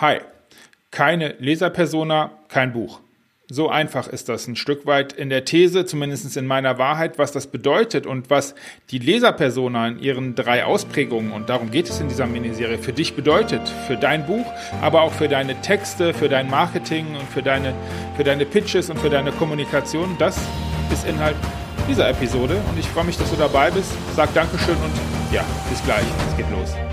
Hi, keine Leserpersona, kein Buch. So einfach ist das ein Stück weit in der These, zumindest in meiner Wahrheit, was das bedeutet und was die Leserpersona in ihren drei Ausprägungen, und darum geht es in dieser Miniserie, für dich bedeutet, für dein Buch, aber auch für deine Texte, für dein Marketing und für deine, für deine Pitches und für deine Kommunikation. Das ist Inhalt dieser Episode und ich freue mich, dass du dabei bist. Sag Dankeschön und ja, bis gleich. Es geht los.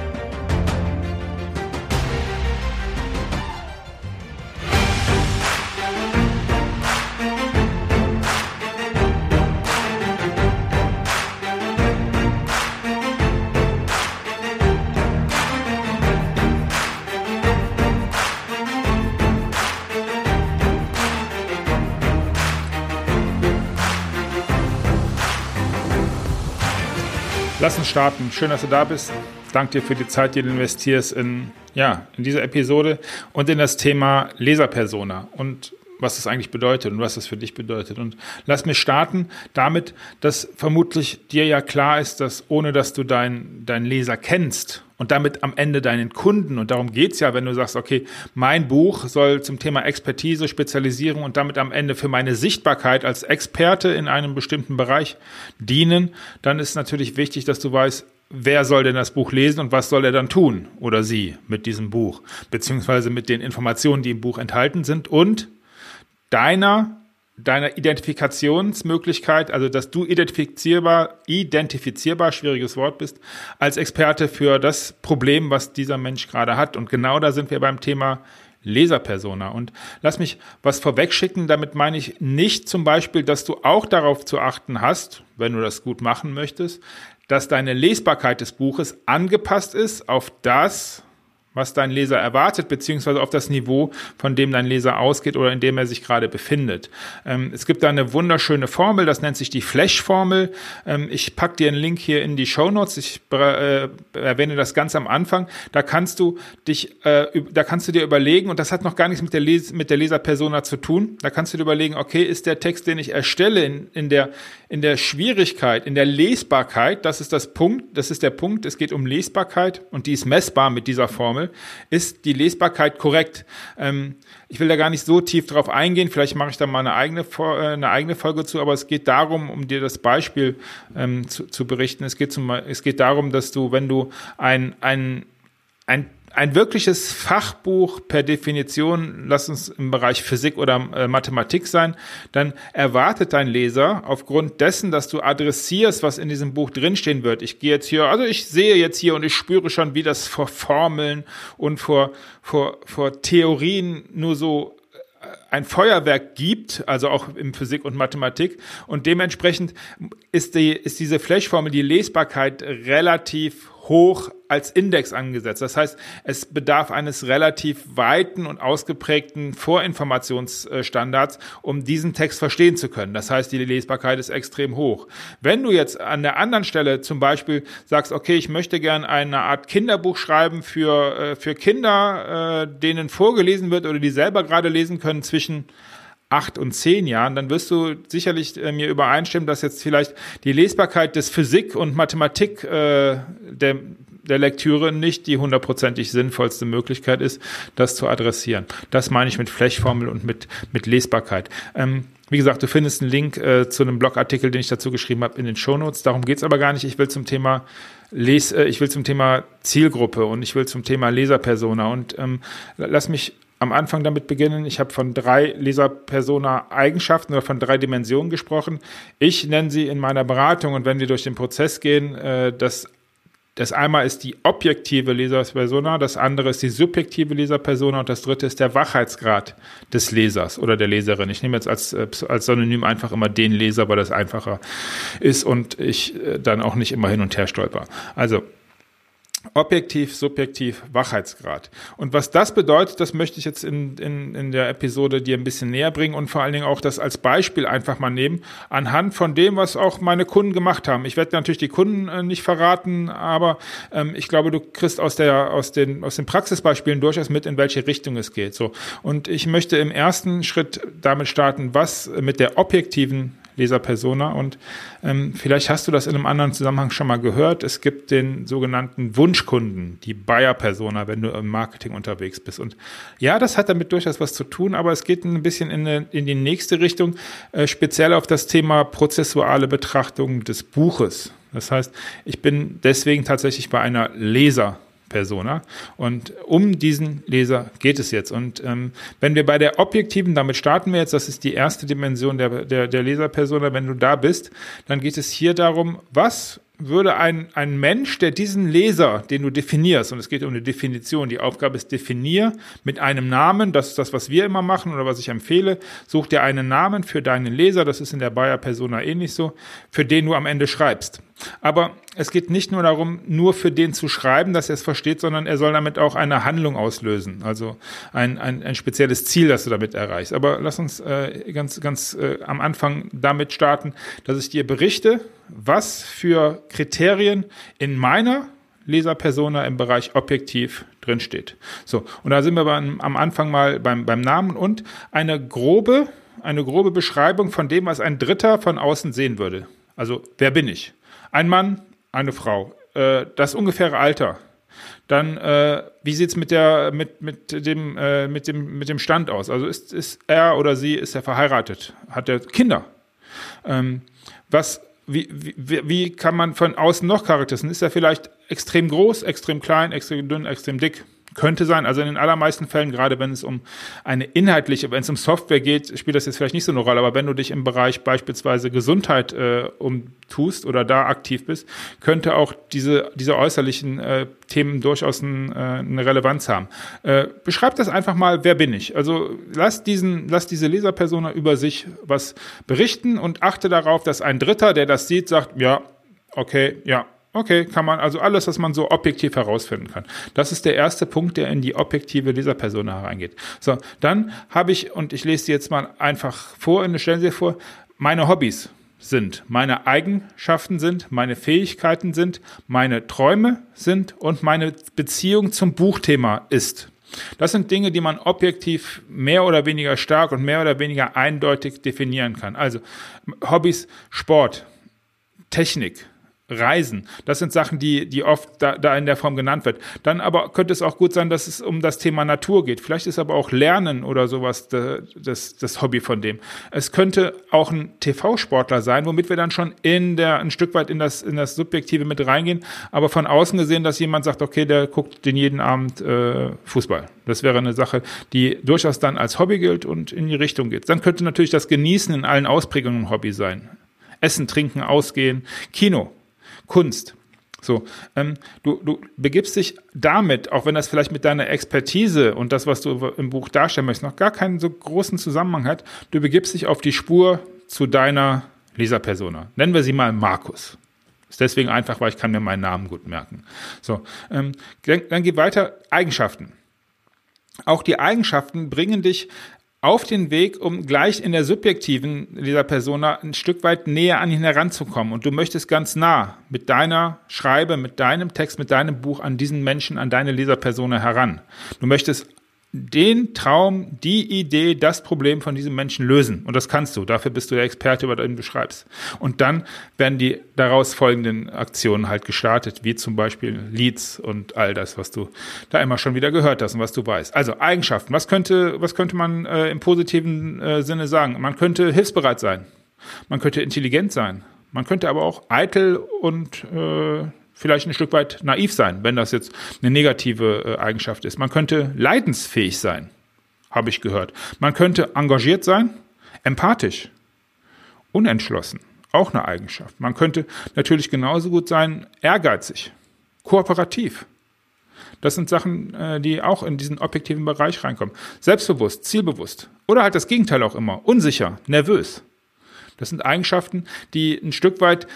Lass uns starten. Schön, dass du da bist. Danke dir für die Zeit, die du investierst in, ja, in diese Episode und in das Thema Leserpersona und was das eigentlich bedeutet und was das für dich bedeutet. Und lass mich starten damit, dass vermutlich dir ja klar ist, dass ohne dass du deinen dein Leser kennst und damit am Ende deinen Kunden. Und darum geht's ja, wenn du sagst, okay, mein Buch soll zum Thema Expertise, Spezialisierung und damit am Ende für meine Sichtbarkeit als Experte in einem bestimmten Bereich dienen, dann ist natürlich wichtig, dass du weißt, wer soll denn das Buch lesen und was soll er dann tun oder sie mit diesem Buch, beziehungsweise mit den Informationen, die im Buch enthalten sind und deiner deiner Identifikationsmöglichkeit, also dass du identifizierbar, identifizierbar, schwieriges Wort bist, als Experte für das Problem, was dieser Mensch gerade hat. Und genau da sind wir beim Thema Leserpersona. Und lass mich was vorwegschicken, damit meine ich nicht zum Beispiel, dass du auch darauf zu achten hast, wenn du das gut machen möchtest, dass deine Lesbarkeit des Buches angepasst ist auf das, was dein Leser erwartet, beziehungsweise auf das Niveau, von dem dein Leser ausgeht oder in dem er sich gerade befindet. Ähm, es gibt da eine wunderschöne Formel, das nennt sich die Flash-Formel. Ähm, ich pack dir einen Link hier in die Show Notes. Ich äh, erwähne das ganz am Anfang. Da kannst du dich, äh, da kannst du dir überlegen, und das hat noch gar nichts mit der, Les mit der Leserpersona zu tun. Da kannst du dir überlegen, okay, ist der Text, den ich erstelle, in, in der, in der Schwierigkeit, in der Lesbarkeit, das ist das Punkt, das ist der Punkt. Es geht um Lesbarkeit und die ist messbar mit dieser Formel ist die Lesbarkeit korrekt? Ähm, ich will da gar nicht so tief drauf eingehen, vielleicht mache ich da mal eine eigene, äh, eine eigene Folge zu, aber es geht darum, um dir das Beispiel ähm, zu, zu berichten. Es geht, zum, es geht darum, dass du, wenn du ein, ein, ein ein wirkliches Fachbuch per Definition, lass uns im Bereich Physik oder äh, Mathematik sein, dann erwartet dein Leser aufgrund dessen, dass du adressierst, was in diesem Buch drinstehen wird. Ich gehe jetzt hier, also ich sehe jetzt hier und ich spüre schon, wie das vor Formeln und vor, vor, vor Theorien nur so äh, ein Feuerwerk gibt, also auch im Physik und Mathematik. Und dementsprechend ist, die, ist diese Flash-Formel, die Lesbarkeit relativ hoch als Index angesetzt. Das heißt, es bedarf eines relativ weiten und ausgeprägten Vorinformationsstandards, um diesen Text verstehen zu können. Das heißt, die Lesbarkeit ist extrem hoch. Wenn du jetzt an der anderen Stelle zum Beispiel sagst, okay, ich möchte gern eine Art Kinderbuch schreiben für, äh, für Kinder, äh, denen vorgelesen wird oder die selber gerade lesen können zwischen acht und zehn Jahren, dann wirst du sicherlich äh, mir übereinstimmen, dass jetzt vielleicht die Lesbarkeit des Physik und Mathematik äh, der, der Lektüre nicht die hundertprozentig sinnvollste Möglichkeit ist, das zu adressieren. Das meine ich mit Flechformel und mit, mit Lesbarkeit. Ähm, wie gesagt, du findest einen Link äh, zu einem Blogartikel, den ich dazu geschrieben habe, in den Shownotes. Darum geht's aber gar nicht. Ich will zum Thema Les, äh, ich will zum Thema Zielgruppe und ich will zum Thema Leserpersona. Und ähm, lass mich am Anfang damit beginnen. Ich habe von drei Leser-Persona-Eigenschaften oder von drei Dimensionen gesprochen. Ich nenne sie in meiner Beratung und wenn wir durch den Prozess gehen, äh, das das einmal ist die objektive Leserpersona, das andere ist die subjektive Leserpersona und das dritte ist der Wachheitsgrad des Lesers oder der Leserin. Ich nehme jetzt als, äh, als Synonym einfach immer den Leser, weil das einfacher ist und ich äh, dann auch nicht immer hin und her stolper. Also Objektiv, subjektiv, Wachheitsgrad. Und was das bedeutet, das möchte ich jetzt in, in, in der Episode dir ein bisschen näher bringen und vor allen Dingen auch das als Beispiel einfach mal nehmen, anhand von dem, was auch meine Kunden gemacht haben. Ich werde natürlich die Kunden äh, nicht verraten, aber ähm, ich glaube, du kriegst aus, der, aus, den, aus den Praxisbeispielen durchaus mit, in welche Richtung es geht. So. Und ich möchte im ersten Schritt damit starten, was mit der objektiven Leserpersona. Und ähm, vielleicht hast du das in einem anderen Zusammenhang schon mal gehört. Es gibt den sogenannten Wunschkunden, die Buyer-Persona, wenn du im Marketing unterwegs bist. Und ja, das hat damit durchaus was zu tun, aber es geht ein bisschen in, eine, in die nächste Richtung, äh, speziell auf das Thema prozessuale Betrachtung des Buches. Das heißt, ich bin deswegen tatsächlich bei einer Leser Persona. Und um diesen Leser geht es jetzt. Und ähm, wenn wir bei der objektiven, damit starten wir jetzt, das ist die erste Dimension der, der, der Leserpersona, wenn du da bist, dann geht es hier darum, was würde ein, ein Mensch, der diesen Leser, den du definierst, und es geht um eine Definition, die Aufgabe ist definier mit einem Namen, das ist das, was wir immer machen oder was ich empfehle, such dir einen Namen für deinen Leser, das ist in der Bayer Persona ähnlich so, für den du am Ende schreibst. Aber es geht nicht nur darum, nur für den zu schreiben, dass er es versteht, sondern er soll damit auch eine Handlung auslösen, also ein, ein, ein spezielles Ziel, das du damit erreichst. Aber lass uns äh, ganz, ganz äh, am Anfang damit starten, dass ich dir berichte, was für Kriterien in meiner Leserpersona im Bereich objektiv drinsteht. So, und da sind wir beim, am Anfang mal beim, beim Namen und eine grobe, eine grobe Beschreibung von dem, was ein Dritter von außen sehen würde. Also, wer bin ich? Ein Mann, eine Frau. Äh, das ungefähre Alter. Dann, äh, wie sieht's mit der, mit, mit dem, äh, mit dem, mit dem Stand aus? Also ist, ist er oder sie, ist er verheiratet? Hat er Kinder? Ähm, was, wie, wie, wie kann man von außen noch charakterisieren? Ist er vielleicht extrem groß, extrem klein, extrem dünn, extrem dick? Könnte sein. Also in den allermeisten Fällen, gerade wenn es um eine inhaltliche, wenn es um Software geht, spielt das jetzt vielleicht nicht so eine Rolle. Aber wenn du dich im Bereich beispielsweise Gesundheit äh, umtust oder da aktiv bist, könnte auch diese, diese äußerlichen äh, Themen durchaus ein, äh, eine Relevanz haben. Äh, beschreib das einfach mal, wer bin ich? Also lass diesen, lass diese Leserpersona über sich was berichten und achte darauf, dass ein Dritter, der das sieht, sagt, ja, okay, ja, Okay, kann man, also alles, was man so objektiv herausfinden kann. Das ist der erste Punkt, der in die objektive Leserpersona hereingeht. So, dann habe ich, und ich lese sie jetzt mal einfach vor, stellen Sie vor, meine Hobbys sind, meine Eigenschaften sind, meine Fähigkeiten sind, meine Träume sind und meine Beziehung zum Buchthema ist. Das sind Dinge, die man objektiv mehr oder weniger stark und mehr oder weniger eindeutig definieren kann. Also Hobbys, Sport, Technik, Reisen. Das sind Sachen, die, die oft da, da in der Form genannt wird. Dann aber könnte es auch gut sein, dass es um das Thema Natur geht. Vielleicht ist aber auch Lernen oder sowas das, das Hobby von dem. Es könnte auch ein TV-Sportler sein, womit wir dann schon in der, ein Stück weit in das, in das Subjektive mit reingehen. Aber von außen gesehen, dass jemand sagt, okay, der guckt den jeden Abend äh, Fußball. Das wäre eine Sache, die durchaus dann als Hobby gilt und in die Richtung geht. Dann könnte natürlich das Genießen in allen Ausprägungen ein Hobby sein. Essen, trinken, ausgehen, Kino Kunst. So, ähm, du, du begibst dich damit, auch wenn das vielleicht mit deiner Expertise und das, was du im Buch darstellen möchtest, noch gar keinen so großen Zusammenhang hat, du begibst dich auf die Spur zu deiner Leserpersona. Nennen wir sie mal Markus. Ist deswegen einfach, weil ich kann mir meinen Namen gut merken. So, ähm, dann, dann geh weiter. Eigenschaften. Auch die Eigenschaften bringen dich auf den Weg, um gleich in der subjektiven dieser Persona ein Stück weit näher an ihn heranzukommen. Und du möchtest ganz nah mit deiner Schreibe, mit deinem Text, mit deinem Buch an diesen Menschen, an deine Leserpersona heran. Du möchtest den Traum, die Idee, das Problem von diesem Menschen lösen. Und das kannst du. Dafür bist du der Experte, über den du schreibst. Und dann werden die daraus folgenden Aktionen halt gestartet, wie zum Beispiel Leads und all das, was du da immer schon wieder gehört hast und was du weißt. Also Eigenschaften. Was könnte, was könnte man äh, im positiven äh, Sinne sagen? Man könnte hilfsbereit sein. Man könnte intelligent sein. Man könnte aber auch eitel und äh, vielleicht ein Stück weit naiv sein, wenn das jetzt eine negative äh, Eigenschaft ist. Man könnte leidensfähig sein, habe ich gehört. Man könnte engagiert sein, empathisch, unentschlossen, auch eine Eigenschaft. Man könnte natürlich genauso gut sein, ehrgeizig, kooperativ. Das sind Sachen, äh, die auch in diesen objektiven Bereich reinkommen. Selbstbewusst, zielbewusst oder halt das Gegenteil auch immer, unsicher, nervös. Das sind Eigenschaften, die ein Stück weit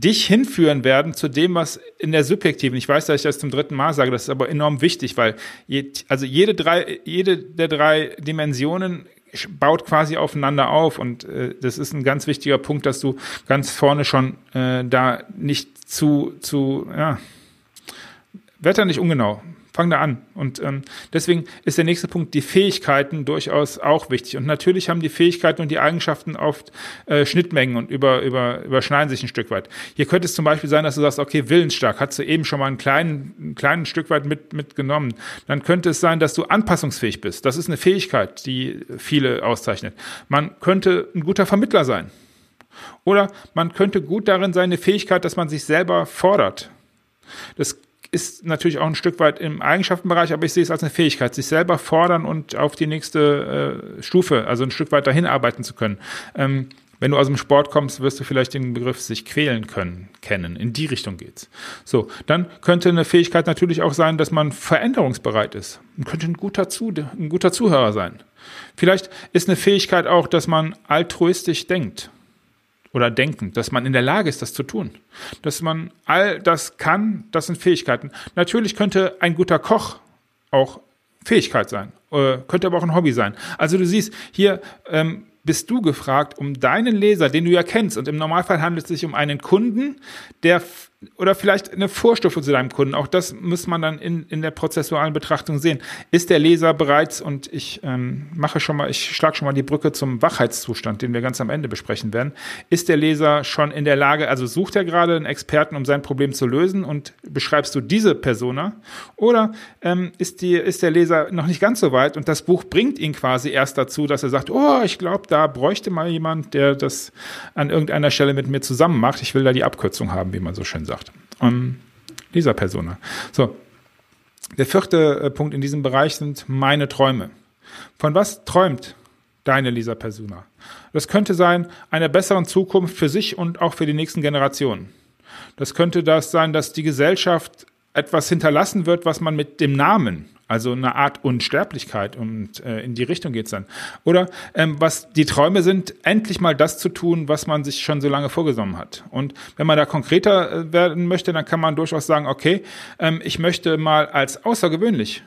dich hinführen werden zu dem, was in der subjektiven, ich weiß, dass ich das zum dritten Mal sage, das ist aber enorm wichtig, weil je, also jede drei, jede der drei Dimensionen baut quasi aufeinander auf und äh, das ist ein ganz wichtiger Punkt, dass du ganz vorne schon äh, da nicht zu, zu, ja, Wetter nicht ungenau Fang da an. Und ähm, deswegen ist der nächste Punkt die Fähigkeiten durchaus auch wichtig. Und natürlich haben die Fähigkeiten und die Eigenschaften oft äh, Schnittmengen und über, über, überschneiden sich ein Stück weit. Hier könnte es zum Beispiel sein, dass du sagst, okay, willensstark, hast du eben schon mal einen kleinen, ein kleinen Stück weit mit, mitgenommen. Dann könnte es sein, dass du anpassungsfähig bist. Das ist eine Fähigkeit, die viele auszeichnet. Man könnte ein guter Vermittler sein. Oder man könnte gut darin sein, eine Fähigkeit, dass man sich selber fordert. Das ist natürlich auch ein Stück weit im Eigenschaftenbereich, aber ich sehe es als eine Fähigkeit, sich selber fordern und auf die nächste äh, Stufe, also ein Stück weit dahin arbeiten zu können. Ähm, wenn du aus dem Sport kommst, wirst du vielleicht den Begriff sich quälen können, kennen. In die Richtung geht's. So, dann könnte eine Fähigkeit natürlich auch sein, dass man veränderungsbereit ist. Man könnte ein guter, Zu ein guter Zuhörer sein. Vielleicht ist eine Fähigkeit auch, dass man altruistisch denkt oder denken, dass man in der Lage ist, das zu tun. Dass man all das kann, das sind Fähigkeiten. Natürlich könnte ein guter Koch auch Fähigkeit sein, äh, könnte aber auch ein Hobby sein. Also du siehst, hier ähm, bist du gefragt, um deinen Leser, den du ja kennst, und im Normalfall handelt es sich um einen Kunden, der oder vielleicht eine Vorstufe zu deinem Kunden. Auch das muss man dann in, in der prozessualen Betrachtung sehen. Ist der Leser bereits, und ich ähm, mache schon mal, ich schlage schon mal die Brücke zum Wachheitszustand, den wir ganz am Ende besprechen werden. Ist der Leser schon in der Lage, also sucht er gerade einen Experten, um sein Problem zu lösen und beschreibst du diese Persona? Oder ähm, ist, die, ist der Leser noch nicht ganz so weit und das Buch bringt ihn quasi erst dazu, dass er sagt, oh, ich glaube, da bräuchte mal jemand, der das an irgendeiner Stelle mit mir zusammen macht. Ich will da die Abkürzung haben, wie man so schön sagt. Um, dieser Persona. So. Der vierte äh, Punkt in diesem Bereich sind meine Träume. Von was träumt deine Lisa Persona? Das könnte sein, einer besseren Zukunft für sich und auch für die nächsten Generationen. Das könnte das sein, dass die Gesellschaft etwas hinterlassen wird, was man mit dem Namen also eine Art Unsterblichkeit und äh, in die Richtung geht's dann. Oder ähm, was die Träume sind, endlich mal das zu tun, was man sich schon so lange vorgenommen hat. Und wenn man da konkreter äh, werden möchte, dann kann man durchaus sagen, okay, ähm, ich möchte mal als außergewöhnlich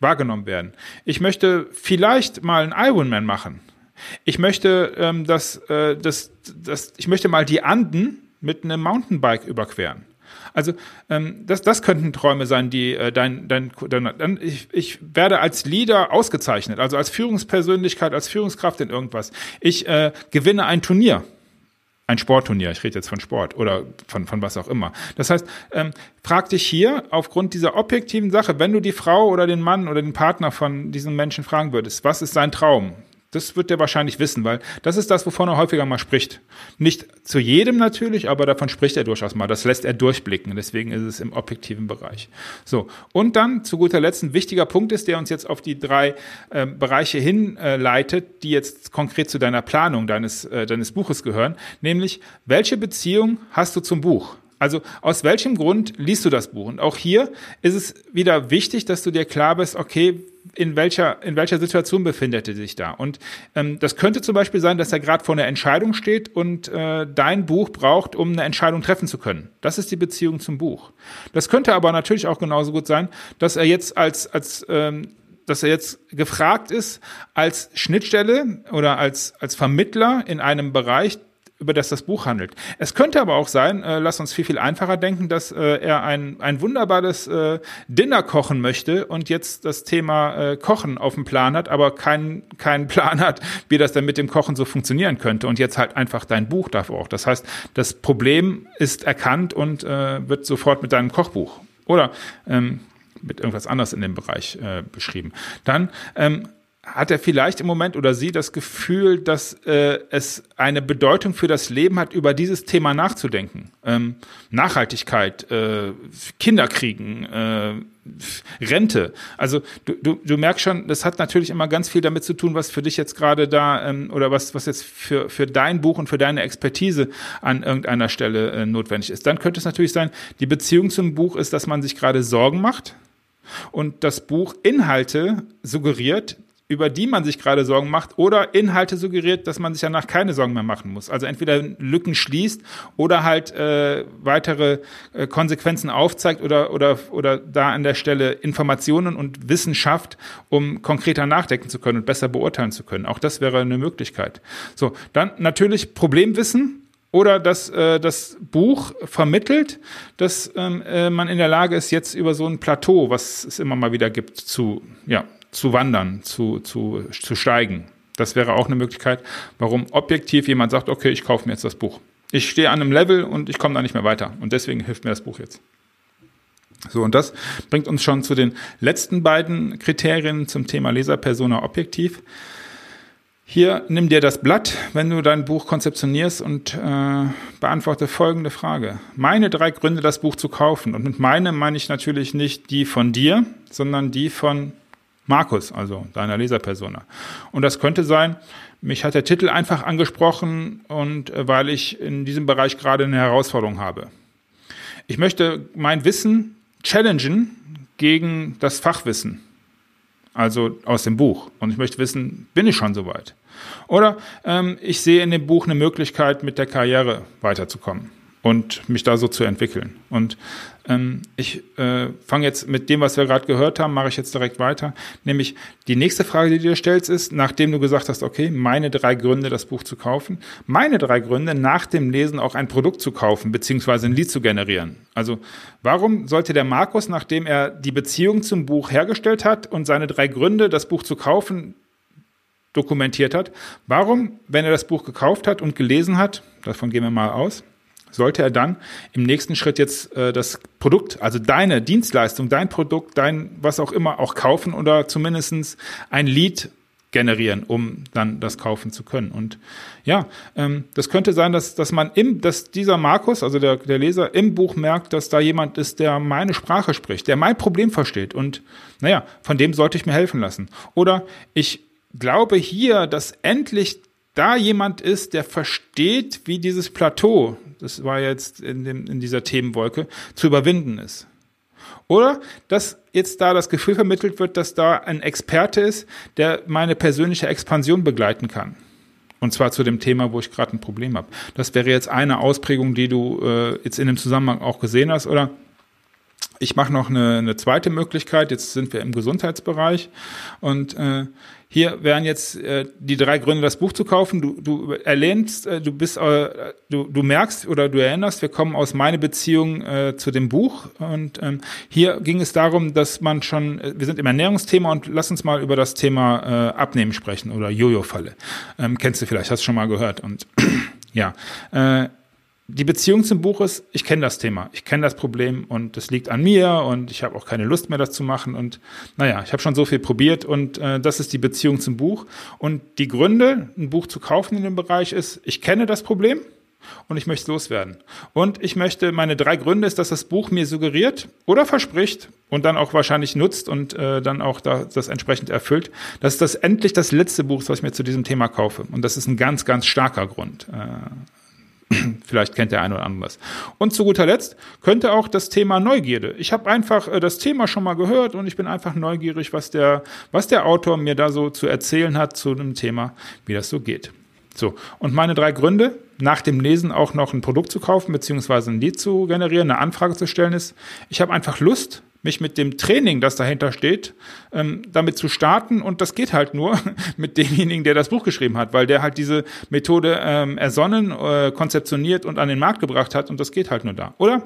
wahrgenommen werden. Ich möchte vielleicht mal einen Ironman machen. Ich möchte, ähm, dass, äh, das, das, ich möchte mal die Anden mit einem Mountainbike überqueren. Also ähm, das, das könnten Träume sein, die äh, dein, dein, dein, dein ich, ich werde als Leader ausgezeichnet, also als Führungspersönlichkeit, als Führungskraft in irgendwas. Ich äh, gewinne ein Turnier. Ein Sportturnier, ich rede jetzt von Sport oder von, von was auch immer. Das heißt, ähm, frag dich hier aufgrund dieser objektiven Sache, wenn du die Frau oder den Mann oder den Partner von diesem Menschen fragen würdest, was ist sein Traum? Das wird er wahrscheinlich wissen, weil das ist das, wovon er häufiger mal spricht. Nicht zu jedem natürlich, aber davon spricht er durchaus mal. Das lässt er durchblicken. Deswegen ist es im objektiven Bereich. So. Und dann zu guter Letzt ein wichtiger Punkt ist, der uns jetzt auf die drei äh, Bereiche hinleitet, äh, die jetzt konkret zu deiner Planung deines, äh, deines Buches gehören. Nämlich, welche Beziehung hast du zum Buch? Also aus welchem Grund liest du das Buch? Und auch hier ist es wieder wichtig, dass du dir klar bist, okay, in welcher, in welcher Situation befindet er sich da? Und ähm, das könnte zum Beispiel sein, dass er gerade vor einer Entscheidung steht und äh, dein Buch braucht, um eine Entscheidung treffen zu können. Das ist die Beziehung zum Buch. Das könnte aber natürlich auch genauso gut sein, dass er jetzt als, als ähm, dass er jetzt gefragt ist als Schnittstelle oder als, als Vermittler in einem Bereich, über das das Buch handelt. Es könnte aber auch sein, äh, lass uns viel, viel einfacher denken, dass äh, er ein, ein wunderbares äh, Dinner kochen möchte und jetzt das Thema äh, Kochen auf dem Plan hat, aber keinen keinen Plan hat, wie das dann mit dem Kochen so funktionieren könnte und jetzt halt einfach dein Buch dafür auch. Das heißt, das Problem ist erkannt und äh, wird sofort mit deinem Kochbuch oder ähm, mit irgendwas anderes in dem Bereich äh, beschrieben. Dann ähm, hat er vielleicht im Moment oder sie das Gefühl, dass äh, es eine Bedeutung für das Leben hat, über dieses Thema nachzudenken? Ähm, Nachhaltigkeit, äh, Kinderkriegen, äh, Rente. Also du, du, du merkst schon, das hat natürlich immer ganz viel damit zu tun, was für dich jetzt gerade da ähm, oder was, was jetzt für, für dein Buch und für deine Expertise an irgendeiner Stelle äh, notwendig ist. Dann könnte es natürlich sein, die Beziehung zum Buch ist, dass man sich gerade Sorgen macht und das Buch Inhalte suggeriert, über die man sich gerade Sorgen macht, oder Inhalte suggeriert, dass man sich danach keine Sorgen mehr machen muss. Also entweder Lücken schließt oder halt äh, weitere äh, Konsequenzen aufzeigt oder, oder, oder da an der Stelle Informationen und Wissen schafft, um konkreter nachdenken zu können und besser beurteilen zu können. Auch das wäre eine Möglichkeit. So, dann natürlich Problemwissen oder dass äh, das Buch vermittelt, dass ähm, äh, man in der Lage ist, jetzt über so ein Plateau, was es immer mal wieder gibt, zu, ja, zu wandern, zu, zu, zu steigen. Das wäre auch eine Möglichkeit, warum objektiv jemand sagt, okay, ich kaufe mir jetzt das Buch. Ich stehe an einem Level und ich komme da nicht mehr weiter. Und deswegen hilft mir das Buch jetzt. So, und das bringt uns schon zu den letzten beiden Kriterien zum Thema Leserpersona objektiv. Hier nimm dir das Blatt, wenn du dein Buch konzeptionierst und äh, beantworte folgende Frage. Meine drei Gründe, das Buch zu kaufen. Und mit meine meine ich natürlich nicht die von dir, sondern die von Markus, also deiner Leserpersona. Und das könnte sein, mich hat der Titel einfach angesprochen und äh, weil ich in diesem Bereich gerade eine Herausforderung habe. Ich möchte mein Wissen challengen gegen das Fachwissen also aus dem Buch. Und ich möchte wissen, bin ich schon soweit? Oder ähm, ich sehe in dem Buch eine Möglichkeit, mit der Karriere weiterzukommen und mich da so zu entwickeln. Und ähm, ich äh, fange jetzt mit dem, was wir gerade gehört haben, mache ich jetzt direkt weiter. Nämlich die nächste Frage, die du dir stellst, ist, nachdem du gesagt hast, okay, meine drei Gründe, das Buch zu kaufen, meine drei Gründe, nach dem Lesen auch ein Produkt zu kaufen, beziehungsweise ein Lied zu generieren. Also warum sollte der Markus, nachdem er die Beziehung zum Buch hergestellt hat und seine drei Gründe, das Buch zu kaufen, dokumentiert hat, warum, wenn er das Buch gekauft hat und gelesen hat, davon gehen wir mal aus, sollte er dann im nächsten Schritt jetzt äh, das Produkt, also deine Dienstleistung, dein Produkt, dein was auch immer auch kaufen oder zumindestens ein Lead generieren, um dann das kaufen zu können. Und ja, ähm, das könnte sein, dass, dass man im, dass dieser Markus, also der, der Leser, im Buch merkt, dass da jemand ist, der meine Sprache spricht, der mein Problem versteht. Und naja, von dem sollte ich mir helfen lassen. Oder ich glaube hier, dass endlich da jemand ist, der versteht, wie dieses Plateau, das war jetzt in, dem, in dieser Themenwolke, zu überwinden ist. Oder dass jetzt da das Gefühl vermittelt wird, dass da ein Experte ist, der meine persönliche Expansion begleiten kann. Und zwar zu dem Thema, wo ich gerade ein Problem habe. Das wäre jetzt eine Ausprägung, die du äh, jetzt in dem Zusammenhang auch gesehen hast. Oder ich mache noch eine, eine zweite Möglichkeit. Jetzt sind wir im Gesundheitsbereich und äh, hier wären jetzt äh, die drei Gründe, das Buch zu kaufen. Du, du erlehnst, äh, du bist, äh, du, du merkst oder du erinnerst, wir kommen aus meiner Beziehung äh, zu dem Buch. Und ähm, hier ging es darum, dass man schon, äh, wir sind im Ernährungsthema und lass uns mal über das Thema äh, Abnehmen sprechen oder Jojo-Falle. Ähm, kennst du vielleicht, hast du schon mal gehört. Und ja, äh, die Beziehung zum Buch ist, ich kenne das Thema, ich kenne das Problem und es liegt an mir und ich habe auch keine Lust mehr, das zu machen. Und naja, ich habe schon so viel probiert und äh, das ist die Beziehung zum Buch. Und die Gründe, ein Buch zu kaufen in dem Bereich ist, ich kenne das Problem und ich möchte loswerden. Und ich möchte, meine drei Gründe ist, dass das Buch mir suggeriert oder verspricht und dann auch wahrscheinlich nutzt und äh, dann auch da, das entsprechend erfüllt, dass das endlich das letzte Buch ist, was ich mir zu diesem Thema kaufe. Und das ist ein ganz, ganz starker Grund. Äh, Vielleicht kennt der eine oder andere das. Und zu guter Letzt könnte auch das Thema Neugierde. Ich habe einfach äh, das Thema schon mal gehört und ich bin einfach neugierig, was der, was der Autor mir da so zu erzählen hat zu dem Thema, wie das so geht. So, und meine drei Gründe, nach dem Lesen auch noch ein Produkt zu kaufen, beziehungsweise ein Lied zu generieren, eine Anfrage zu stellen, ist, ich habe einfach Lust, mich mit dem Training, das dahinter steht, ähm, damit zu starten. Und das geht halt nur mit demjenigen, der das Buch geschrieben hat, weil der halt diese Methode ähm, ersonnen, äh, konzeptioniert und an den Markt gebracht hat. Und das geht halt nur da, oder?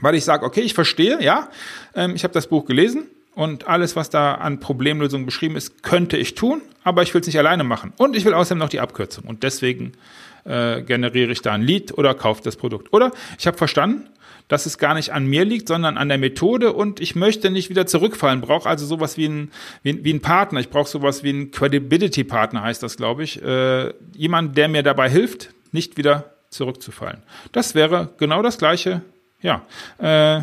Weil ich sage, okay, ich verstehe, ja, ähm, ich habe das Buch gelesen und alles, was da an Problemlösungen beschrieben ist, könnte ich tun, aber ich will es nicht alleine machen. Und ich will außerdem noch die Abkürzung. Und deswegen äh, generiere ich da ein Lead oder kaufe das Produkt. Oder ich habe verstanden, dass es gar nicht an mir liegt, sondern an der Methode und ich möchte nicht wieder zurückfallen. Brauche also sowas wie ein, wie, wie ein Partner. Ich brauche sowas wie ein Credibility-Partner, heißt das, glaube ich. Äh, jemand, der mir dabei hilft, nicht wieder zurückzufallen. Das wäre genau das Gleiche, ja, äh,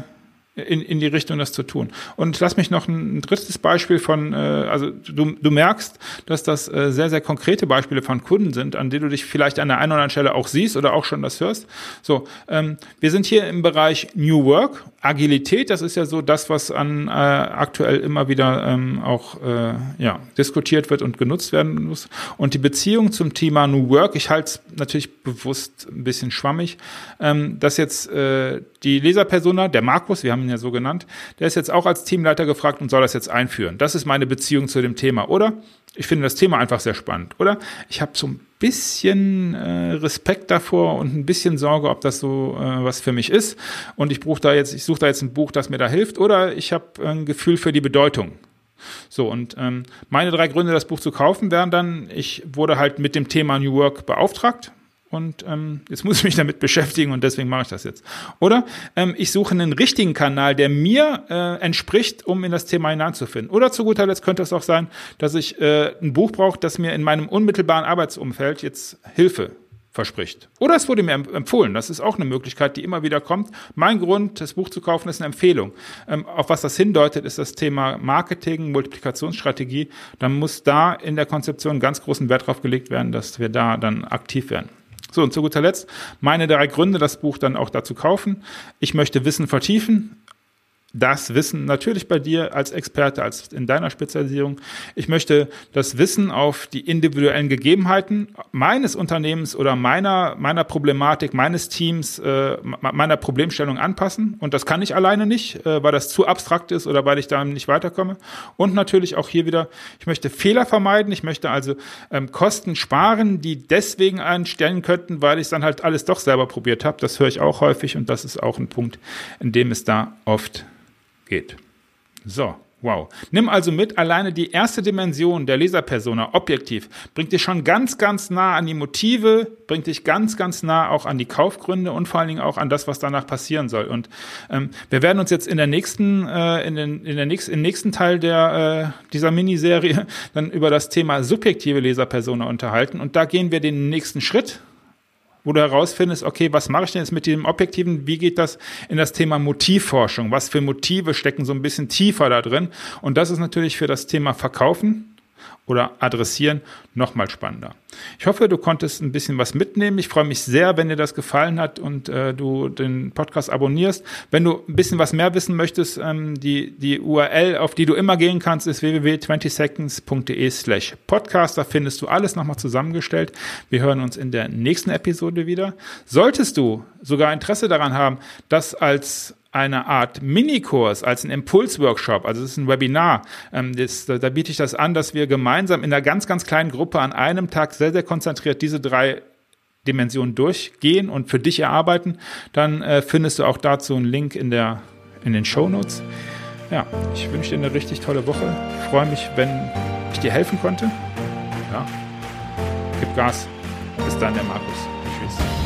in, in die Richtung das zu tun. Und lass mich noch ein drittes Beispiel von, äh, also du, du merkst, dass das äh, sehr, sehr konkrete Beispiele von Kunden sind, an denen du dich vielleicht an der einen oder anderen Stelle auch siehst oder auch schon das hörst. So, ähm, wir sind hier im Bereich New Work, Agilität, das ist ja so das, was an äh, aktuell immer wieder ähm, auch äh, ja, diskutiert wird und genutzt werden muss. Und die Beziehung zum Thema New Work, ich halte es natürlich bewusst ein bisschen schwammig, ähm, dass jetzt äh, die Leserpersona, der Markus, wir haben ja so genannt, der ist jetzt auch als Teamleiter gefragt und soll das jetzt einführen. Das ist meine Beziehung zu dem Thema, oder? Ich finde das Thema einfach sehr spannend, oder? Ich habe so ein bisschen äh, Respekt davor und ein bisschen Sorge, ob das so äh, was für mich ist. Und ich brauche da jetzt, ich suche da jetzt ein Buch, das mir da hilft, oder ich habe ein Gefühl für die Bedeutung. So, und ähm, meine drei Gründe, das Buch zu kaufen, wären dann, ich wurde halt mit dem Thema New Work beauftragt und ähm, jetzt muss ich mich damit beschäftigen und deswegen mache ich das jetzt. Oder ähm, ich suche einen richtigen Kanal, der mir äh, entspricht, um in das Thema hineinzufinden. Oder zu guter Letzt könnte es auch sein, dass ich äh, ein Buch brauche, das mir in meinem unmittelbaren Arbeitsumfeld jetzt Hilfe verspricht. Oder es wurde mir empfohlen. Das ist auch eine Möglichkeit, die immer wieder kommt. Mein Grund, das Buch zu kaufen, ist eine Empfehlung. Ähm, auf was das hindeutet, ist das Thema Marketing, Multiplikationsstrategie. Dann muss da in der Konzeption ganz großen Wert drauf gelegt werden, dass wir da dann aktiv werden. So, und zu guter Letzt meine drei Gründe, das Buch dann auch dazu kaufen. Ich möchte Wissen vertiefen das Wissen natürlich bei dir als Experte, als in deiner Spezialisierung. Ich möchte das Wissen auf die individuellen Gegebenheiten meines Unternehmens oder meiner, meiner Problematik, meines Teams, äh, meiner Problemstellung anpassen. Und das kann ich alleine nicht, äh, weil das zu abstrakt ist oder weil ich da nicht weiterkomme. Und natürlich auch hier wieder, ich möchte Fehler vermeiden. Ich möchte also ähm, Kosten sparen, die deswegen einstellen könnten, weil ich dann halt alles doch selber probiert habe. Das höre ich auch häufig und das ist auch ein Punkt, in dem es da oft geht. So, wow. Nimm also mit, alleine die erste Dimension der Leserpersona, objektiv, bringt dich schon ganz, ganz nah an die Motive, bringt dich ganz, ganz nah auch an die Kaufgründe und vor allen Dingen auch an das, was danach passieren soll. Und ähm, wir werden uns jetzt in der nächsten, äh, in, den, in der nächsten, im nächsten Teil der, äh, dieser Miniserie dann über das Thema subjektive Leserpersona unterhalten. Und da gehen wir den nächsten Schritt wo du herausfindest, okay, was mache ich denn jetzt mit dem Objektiven? Wie geht das in das Thema Motivforschung? Was für Motive stecken so ein bisschen tiefer da drin? Und das ist natürlich für das Thema Verkaufen oder adressieren nochmal spannender. Ich hoffe, du konntest ein bisschen was mitnehmen. Ich freue mich sehr, wenn dir das gefallen hat und äh, du den Podcast abonnierst. Wenn du ein bisschen was mehr wissen möchtest, ähm, die, die URL, auf die du immer gehen kannst, ist www.20seconds.de slash podcast. Da findest du alles nochmal zusammengestellt. Wir hören uns in der nächsten Episode wieder. Solltest du sogar Interesse daran haben, das als eine Art Minikurs als ein Impulsworkshop, also es ist ein Webinar. Ähm, das, da, biete ich das an, dass wir gemeinsam in einer ganz, ganz kleinen Gruppe an einem Tag sehr, sehr konzentriert diese drei Dimensionen durchgehen und für dich erarbeiten. Dann äh, findest du auch dazu einen Link in, der, in den Show Notes. Ja, ich wünsche dir eine richtig tolle Woche. Ich freue mich, wenn ich dir helfen konnte. Ja, gib Gas. Bis dann, der Markus.